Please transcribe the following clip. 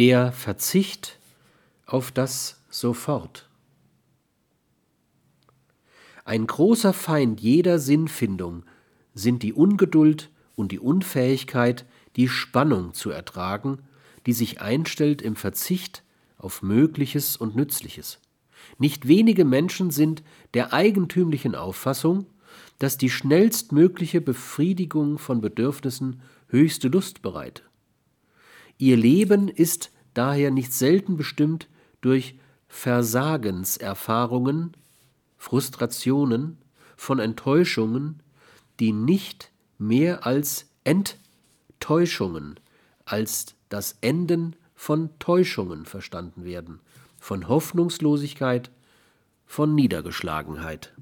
der Verzicht auf das Sofort. Ein großer Feind jeder Sinnfindung sind die Ungeduld und die Unfähigkeit, die Spannung zu ertragen, die sich einstellt im Verzicht auf Mögliches und Nützliches. Nicht wenige Menschen sind der eigentümlichen Auffassung, dass die schnellstmögliche Befriedigung von Bedürfnissen höchste Lust bereite. Ihr Leben ist daher nicht selten bestimmt durch Versagenserfahrungen, Frustrationen, von Enttäuschungen, die nicht mehr als Enttäuschungen, als das Enden von Täuschungen verstanden werden, von Hoffnungslosigkeit, von Niedergeschlagenheit.